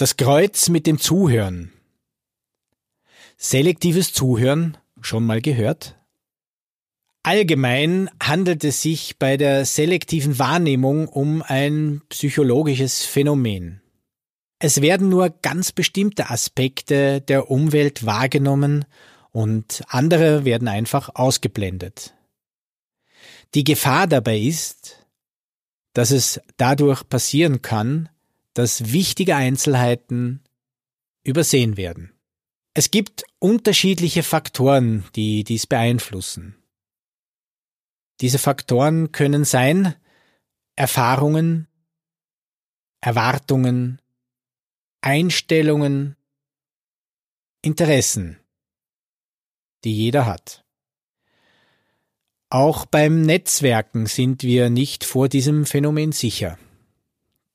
Das Kreuz mit dem Zuhören. Selektives Zuhören schon mal gehört? Allgemein handelt es sich bei der selektiven Wahrnehmung um ein psychologisches Phänomen. Es werden nur ganz bestimmte Aspekte der Umwelt wahrgenommen und andere werden einfach ausgeblendet. Die Gefahr dabei ist, dass es dadurch passieren kann, dass wichtige Einzelheiten übersehen werden. Es gibt unterschiedliche Faktoren, die dies beeinflussen. Diese Faktoren können sein Erfahrungen, Erwartungen, Einstellungen, Interessen, die jeder hat. Auch beim Netzwerken sind wir nicht vor diesem Phänomen sicher.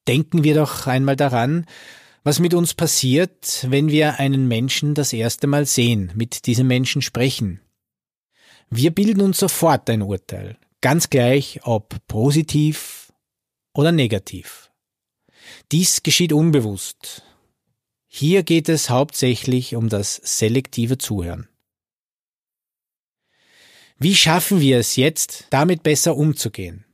Denken wir doch einmal daran, was mit uns passiert, wenn wir einen Menschen das erste Mal sehen, mit diesem Menschen sprechen. Wir bilden uns sofort ein Urteil, ganz gleich ob positiv oder negativ. Dies geschieht unbewusst. Hier geht es hauptsächlich um das selektive Zuhören. Wie schaffen wir es jetzt, damit besser umzugehen?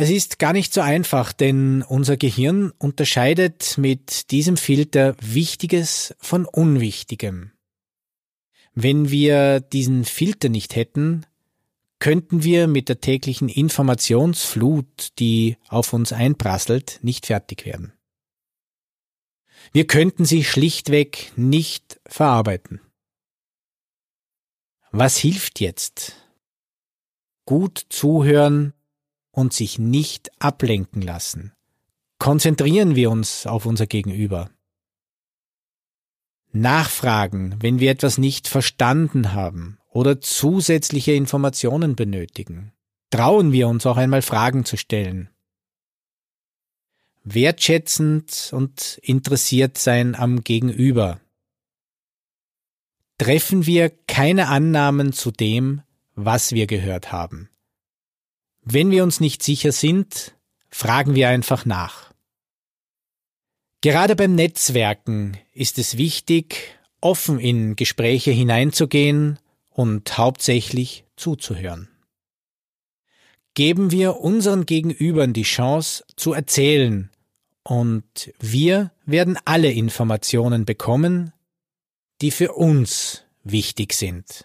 Es ist gar nicht so einfach, denn unser Gehirn unterscheidet mit diesem Filter Wichtiges von Unwichtigem. Wenn wir diesen Filter nicht hätten, könnten wir mit der täglichen Informationsflut, die auf uns einprasselt, nicht fertig werden. Wir könnten sie schlichtweg nicht verarbeiten. Was hilft jetzt? Gut zuhören und sich nicht ablenken lassen. Konzentrieren wir uns auf unser Gegenüber. Nachfragen, wenn wir etwas nicht verstanden haben oder zusätzliche Informationen benötigen. Trauen wir uns auch einmal Fragen zu stellen. Wertschätzend und interessiert sein am Gegenüber. Treffen wir keine Annahmen zu dem, was wir gehört haben. Wenn wir uns nicht sicher sind, fragen wir einfach nach. Gerade beim Netzwerken ist es wichtig, offen in Gespräche hineinzugehen und hauptsächlich zuzuhören. Geben wir unseren Gegenübern die Chance zu erzählen und wir werden alle Informationen bekommen, die für uns wichtig sind.